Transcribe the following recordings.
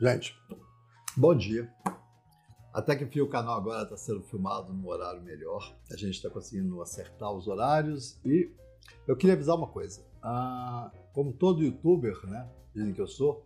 Gente, bom dia. Até que enfim o canal agora está sendo filmado num horário melhor. A gente está conseguindo acertar os horários e eu queria avisar uma coisa. Ah, como todo youtuber, né, dizem que eu sou,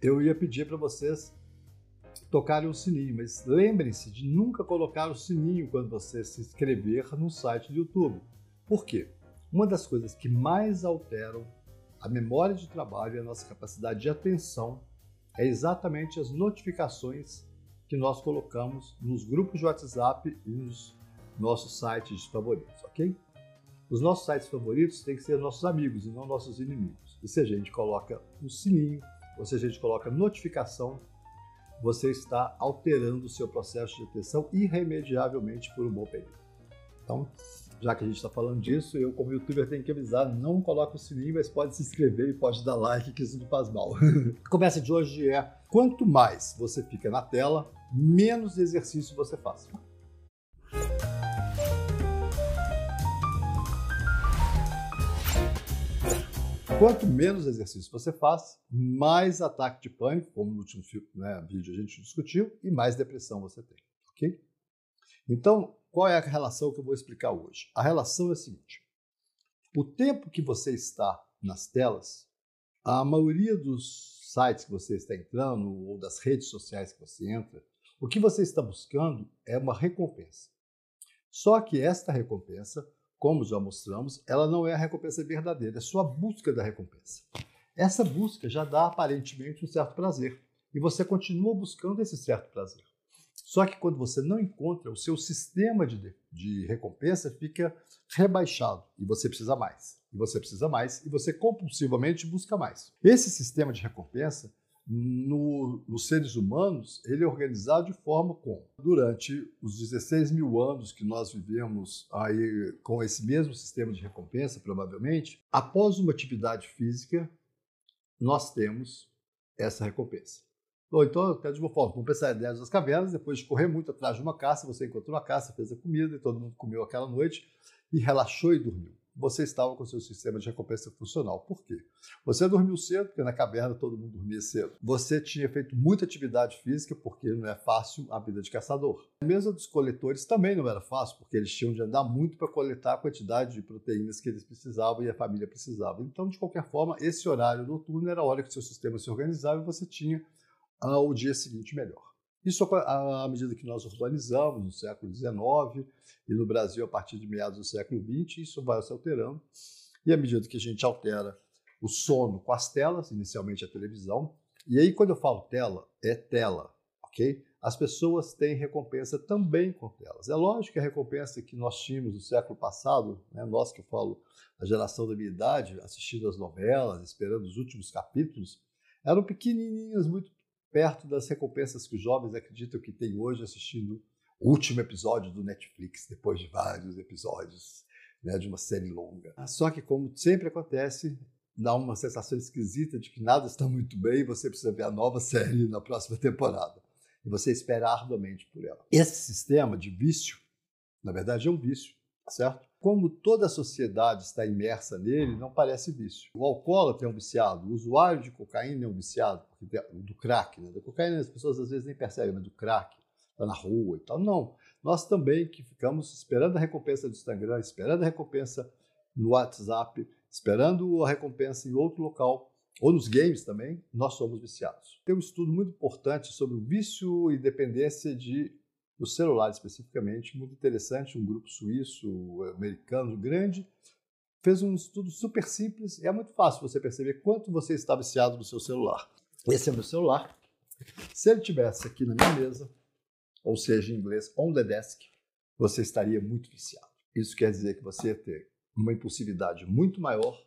eu ia pedir para vocês tocarem o sininho, mas lembrem-se de nunca colocar o sininho quando você se inscrever no site do YouTube. Por quê? Uma das coisas que mais alteram a memória de trabalho e a nossa capacidade de atenção é exatamente as notificações que nós colocamos nos grupos de WhatsApp e nos nossos sites favoritos, ok? Os nossos sites favoritos têm que ser nossos amigos e não nossos inimigos. E se a gente coloca o sininho, ou se a gente coloca notificação, você está alterando o seu processo de atenção irremediavelmente por um bom período. Então, já que a gente está falando disso, eu como youtuber tenho que avisar, não coloque o sininho, mas pode se inscrever e pode dar like, que isso não faz mal. a conversa de hoje é, quanto mais você fica na tela, menos exercício você faz. Quanto menos exercício você faz, mais ataque de pânico, como no último né, vídeo a gente discutiu, e mais depressão você tem, ok? Então, qual é a relação que eu vou explicar hoje? A relação é a seguinte: o tempo que você está nas telas, a maioria dos sites que você está entrando ou das redes sociais que você entra, o que você está buscando é uma recompensa. Só que esta recompensa, como já mostramos, ela não é a recompensa verdadeira, é sua busca da recompensa. Essa busca já dá aparentemente um certo prazer e você continua buscando esse certo prazer. Só que quando você não encontra, o seu sistema de, de recompensa fica rebaixado e você precisa mais, e você precisa mais, e você compulsivamente busca mais. Esse sistema de recompensa, no, nos seres humanos, ele é organizado de forma como, durante os 16 mil anos que nós vivemos aí com esse mesmo sistema de recompensa, provavelmente, após uma atividade física, nós temos essa recompensa. Ou então, até de uma forma, vamos pensar em das cavernas, depois de correr muito atrás de uma caça, você encontrou uma caça, fez a comida e todo mundo comeu aquela noite e relaxou e dormiu. Você estava com seu sistema de recompensa funcional. Por quê? Você dormiu cedo, porque na caverna todo mundo dormia cedo. Você tinha feito muita atividade física, porque não é fácil a vida de caçador. A mesa dos coletores também não era fácil, porque eles tinham de andar muito para coletar a quantidade de proteínas que eles precisavam e a família precisava. Então, de qualquer forma, esse horário noturno era a hora que seu sistema se organizava e você tinha ao dia seguinte melhor. Isso à medida que nós urbanizamos no século XIX e no Brasil a partir de meados do século XX, isso vai se alterando. E à medida que a gente altera o sono com as telas, inicialmente a televisão, e aí quando eu falo tela, é tela, ok? As pessoas têm recompensa também com telas. É lógico que a recompensa que nós tínhamos no século passado, né, nós que eu falo, a geração da minha idade, assistindo as novelas, esperando os últimos capítulos, eram pequenininhas, muito perto das recompensas que os jovens acreditam que tem hoje assistindo o último episódio do Netflix, depois de vários episódios né, de uma série longa. Só que, como sempre acontece, dá uma sensação esquisita de que nada está muito bem e você precisa ver a nova série na próxima temporada. E você espera arduamente por ela. Esse sistema de vício, na verdade, é um vício, certo? Como toda a sociedade está imersa nele, não parece vício. O alcoólatra é um viciado, o usuário de cocaína é um viciado, do crack, né? Da cocaína as pessoas às vezes nem percebem, mas do crack, está na rua e tal. Não. Nós também que ficamos esperando a recompensa do Instagram, esperando a recompensa no WhatsApp, esperando a recompensa em outro local, ou nos games também, nós somos viciados. Tem um estudo muito importante sobre o vício e dependência de do celular especificamente, muito interessante, um grupo suíço, americano, grande, fez um estudo super simples é muito fácil você perceber quanto você está viciado no seu celular. Esse é meu celular. Se ele tivesse aqui na minha mesa, ou seja, em inglês, on the desk, você estaria muito viciado. Isso quer dizer que você ia ter uma impulsividade muito maior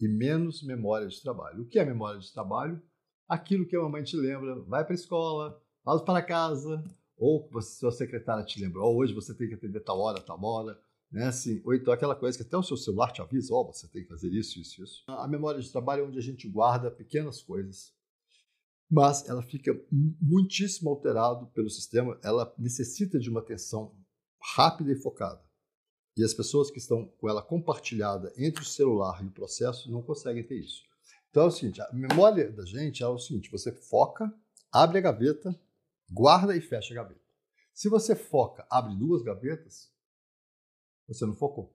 e menos memória de trabalho. O que é memória de trabalho? Aquilo que a mamãe te lembra, vai para a escola, vai para casa, ou você, sua secretária te lembrou, hoje você tem que atender tal hora, tal hora, né? Assim, ou então aquela coisa que até o seu celular te avisa, ó, oh, você tem que fazer isso, isso, isso. A memória de trabalho é onde a gente guarda pequenas coisas, mas ela fica muitíssimo alterada pelo sistema, ela necessita de uma atenção rápida e focada. E as pessoas que estão com ela compartilhada entre o celular e o processo não conseguem ter isso. Então é o seguinte, a memória da gente é o seguinte, você foca abre a gaveta, guarda e fecha a gaveta. Se você foca, abre duas gavetas, você não focou,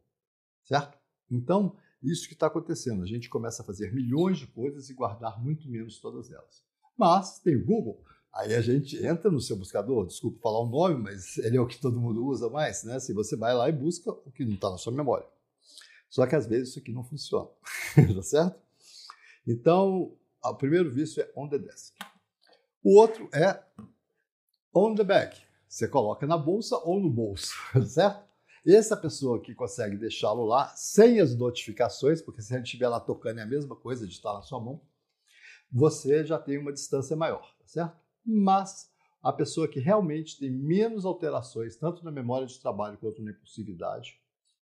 certo? Então, isso que está acontecendo. A gente começa a fazer milhões de coisas e guardar muito menos todas elas. Mas tem o Google, aí a gente entra no seu buscador, desculpa falar o nome, mas ele é o que todo mundo usa mais, né? Se você vai lá e busca o que não está na sua memória. Só que às vezes isso aqui não funciona, tá certo? Então, o primeiro vício é on the desk. O outro é on the bag. Você coloca na bolsa ou no bolso, certo? Essa pessoa que consegue deixá-lo lá sem as notificações, porque se ele estiver lá tocando é a mesma coisa de estar na sua mão, você já tem uma distância maior, tá certo? Mas a pessoa que realmente tem menos alterações, tanto na memória de trabalho quanto na impulsividade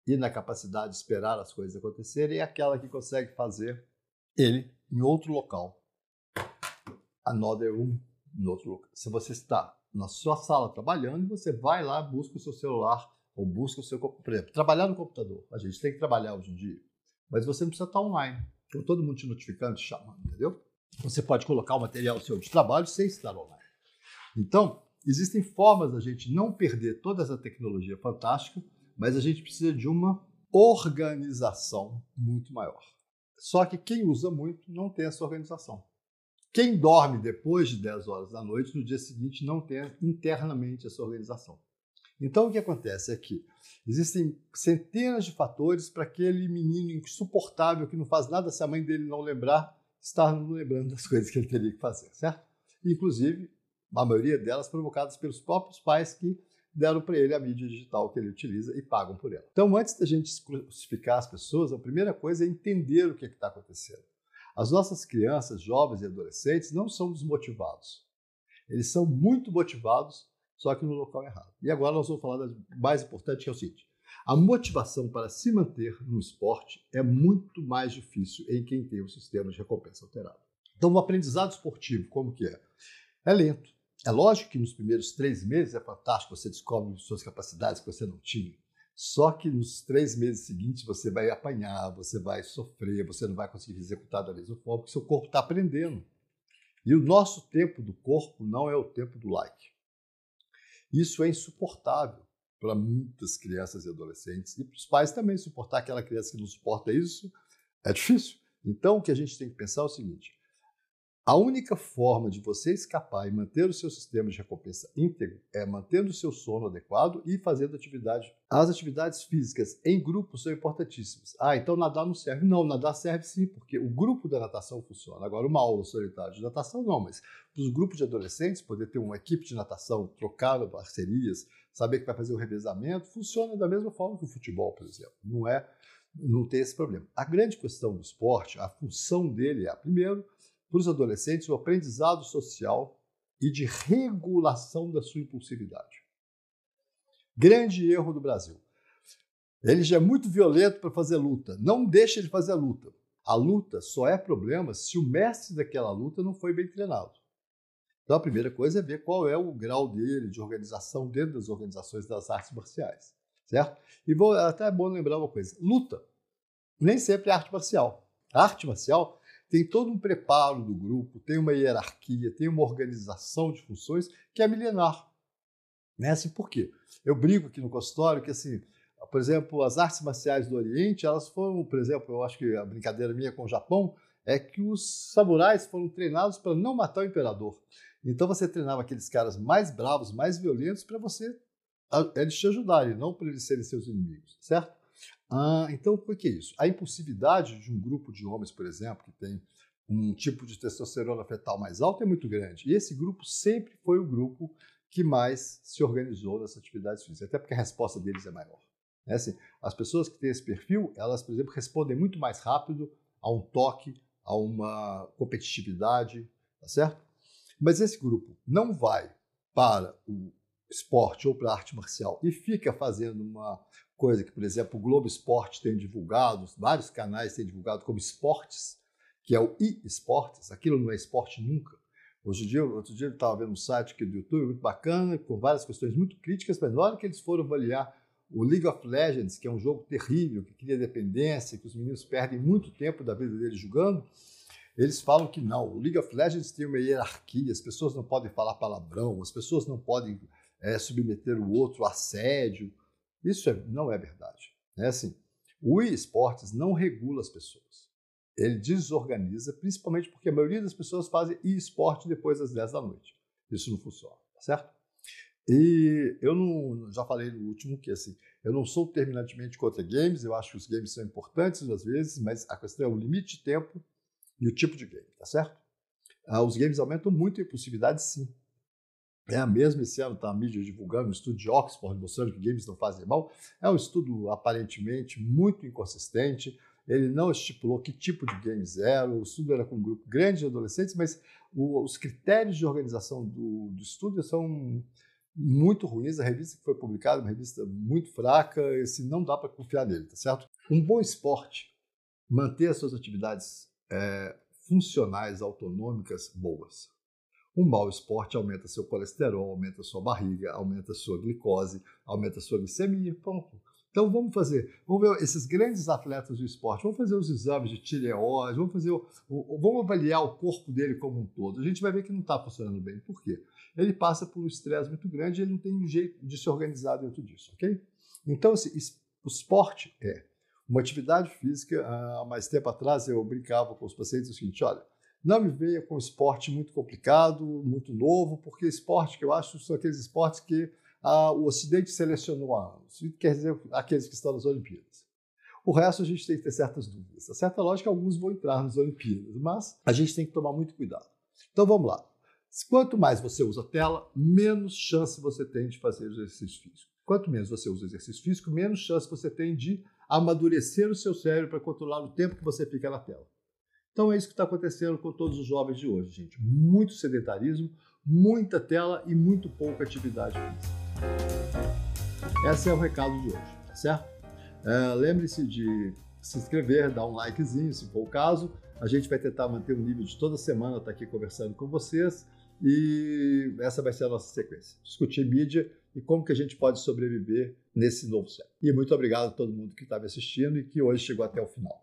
e na capacidade de esperar as coisas acontecerem, é aquela que consegue fazer ele em outro local. Another room, em outro local. Se você está na sua sala trabalhando, você vai lá, busca o seu celular ou busca o seu. Por exemplo, trabalhar no computador. A gente tem que trabalhar hoje em dia. Mas você não precisa estar online. Então, todo mundo te notificando, te chamando, entendeu? Você pode colocar o material seu de trabalho sem estar online. Então, existem formas da gente não perder toda essa tecnologia fantástica, mas a gente precisa de uma organização muito maior. Só que quem usa muito não tem essa organização. Quem dorme depois de 10 horas da noite, no dia seguinte, não tem internamente essa organização. Então, o que acontece é que existem centenas de fatores para aquele menino insuportável que não faz nada se a mãe dele não lembrar, estar não lembrando das coisas que ele teria que fazer, certo? Inclusive, a maioria delas provocadas pelos próprios pais que deram para ele a mídia digital que ele utiliza e pagam por ela. Então, antes da gente crucificar as pessoas, a primeira coisa é entender o que é está acontecendo. As nossas crianças, jovens e adolescentes não são desmotivados. Eles são muito motivados só que no local errado. E agora nós vamos falar da mais importante, que é o seguinte: a motivação para se manter no esporte é muito mais difícil em quem tem o sistema de recompensa alterado. Então, o aprendizado esportivo, como que é? É lento. É lógico que nos primeiros três meses é fantástico, você descobre suas capacidades que você não tinha. Só que nos três meses seguintes você vai apanhar, você vai sofrer, você não vai conseguir executar da mesma forma, porque seu corpo está aprendendo. E o nosso tempo do corpo não é o tempo do like. Isso é insuportável para muitas crianças e adolescentes e para os pais também suportar aquela criança que não suporta isso é difícil. Então, o que a gente tem que pensar é o seguinte: a única forma de você escapar e manter o seu sistema de recompensa íntegro é mantendo o seu sono adequado e fazendo atividade. As atividades físicas em grupo são importantíssimas. Ah, então nadar não serve. Não, nadar serve sim, porque o grupo da natação funciona. Agora, uma aula solitária de natação não, mas para os grupos de adolescentes, poder ter uma equipe de natação, trocar parcerias, saber que vai fazer o revezamento, funciona da mesma forma que o futebol, por exemplo. Não é, não tem esse problema. A grande questão do esporte, a função dele é, primeiro, para os adolescentes o aprendizado social e de regulação da sua impulsividade. Grande erro do Brasil. Ele já é muito violento para fazer luta. Não deixa ele fazer a luta. A luta só é problema se o mestre daquela luta não foi bem treinado. Então a primeira coisa é ver qual é o grau dele de organização dentro das organizações das artes marciais, certo? E vou até é bom lembrar uma coisa: luta nem sempre é arte marcial. A arte marcial tem todo um preparo do grupo, tem uma hierarquia, tem uma organização de funções que é milenar. Né? Assim, por quê? Eu brigo aqui no consultório que, assim, por exemplo, as artes marciais do Oriente, elas foram, por exemplo, eu acho que a brincadeira minha com o Japão é que os samurais foram treinados para não matar o imperador. Então você treinava aqueles caras mais bravos, mais violentos, para você eles te ajudarem, não para eles serem seus inimigos, certo? Ah, então, por que isso? A impulsividade de um grupo de homens, por exemplo, que tem um tipo de testosterona fetal mais alto é muito grande. E esse grupo sempre foi o grupo que mais se organizou nessa atividade física, até porque a resposta deles é maior. É assim, as pessoas que têm esse perfil, elas, por exemplo, respondem muito mais rápido a um toque, a uma competitividade, tá certo? Mas esse grupo não vai para o esporte ou para a arte marcial e fica fazendo uma coisa que, por exemplo, o Globo Esporte tem divulgado, vários canais têm divulgado como esportes, que é o e-esportes, aquilo não é esporte nunca. Hoje em dia, outro dia eu estava vendo um site aqui do YouTube muito bacana, com várias questões muito críticas, mas na hora que eles foram avaliar o League of Legends, que é um jogo terrível, que cria dependência, que os meninos perdem muito tempo da vida deles jogando, Eles falam que não, o League of Legends tem uma hierarquia, as pessoas não podem falar palavrão, as pessoas não podem é, submeter o outro a assédio. Isso é, não é verdade. É assim, o esportes não regula as pessoas. Ele desorganiza, principalmente porque a maioria das pessoas fazem esporte depois das 10 da noite. Isso não funciona, tá certo? E eu não, já falei no último que assim, eu não sou terminantemente contra games, eu acho que os games são importantes às vezes, mas a questão é o limite de tempo e o tipo de game, tá certo? Ah, os games aumentam muito a impulsividade, sim. É a mesma esse ano, está a mídia divulgando um estudo de Oxford mostrando que games não fazem mal. É um estudo aparentemente muito inconsistente. Ele não estipulou que tipo de games era. O estudo era com um grupo grande de adolescentes, mas o, os critérios de organização do, do estudo são muito ruins. A revista que foi publicada é uma revista muito fraca. Esse não dá para confiar nele, tá certo? Um bom esporte, manter as suas atividades é, funcionais, autonômicas, boas. Um mau esporte aumenta seu colesterol, aumenta sua barriga, aumenta sua glicose, aumenta sua glicemia, ponto. Então vamos fazer, vamos ver esses grandes atletas do esporte, vamos fazer os exames de tireoide, vamos fazer, vamos avaliar o corpo dele como um todo. A gente vai ver que não está funcionando bem. Por quê? Ele passa por um estresse muito grande e ele não tem jeito de se organizar dentro disso, ok? Então, o esporte é uma atividade física. Há mais tempo atrás eu brincava com os pacientes o seguinte: olha, não me venha com esporte muito complicado, muito novo, porque esporte que eu acho são aqueles esportes que ah, o Ocidente selecionou há anos. Quer dizer aqueles que estão nas Olimpíadas. O resto a gente tem que ter certas dúvidas. A certa lógica, alguns vão entrar nas Olimpíadas, mas a gente tem que tomar muito cuidado. Então vamos lá. Quanto mais você usa tela, menos chance você tem de fazer exercício físico. Quanto menos você usa exercício físico, menos chance você tem de amadurecer o seu cérebro para controlar o tempo que você fica na tela. Então é isso que está acontecendo com todos os jovens de hoje, gente. Muito sedentarismo, muita tela e muito pouca atividade física. Esse é o recado de hoje, tá certo? É, Lembre-se de se inscrever, dar um likezinho, se for o caso. A gente vai tentar manter um nível de toda semana estar tá aqui conversando com vocês e essa vai ser a nossa sequência. Discutir mídia e como que a gente pode sobreviver nesse novo século. E muito obrigado a todo mundo que está me assistindo e que hoje chegou até o final.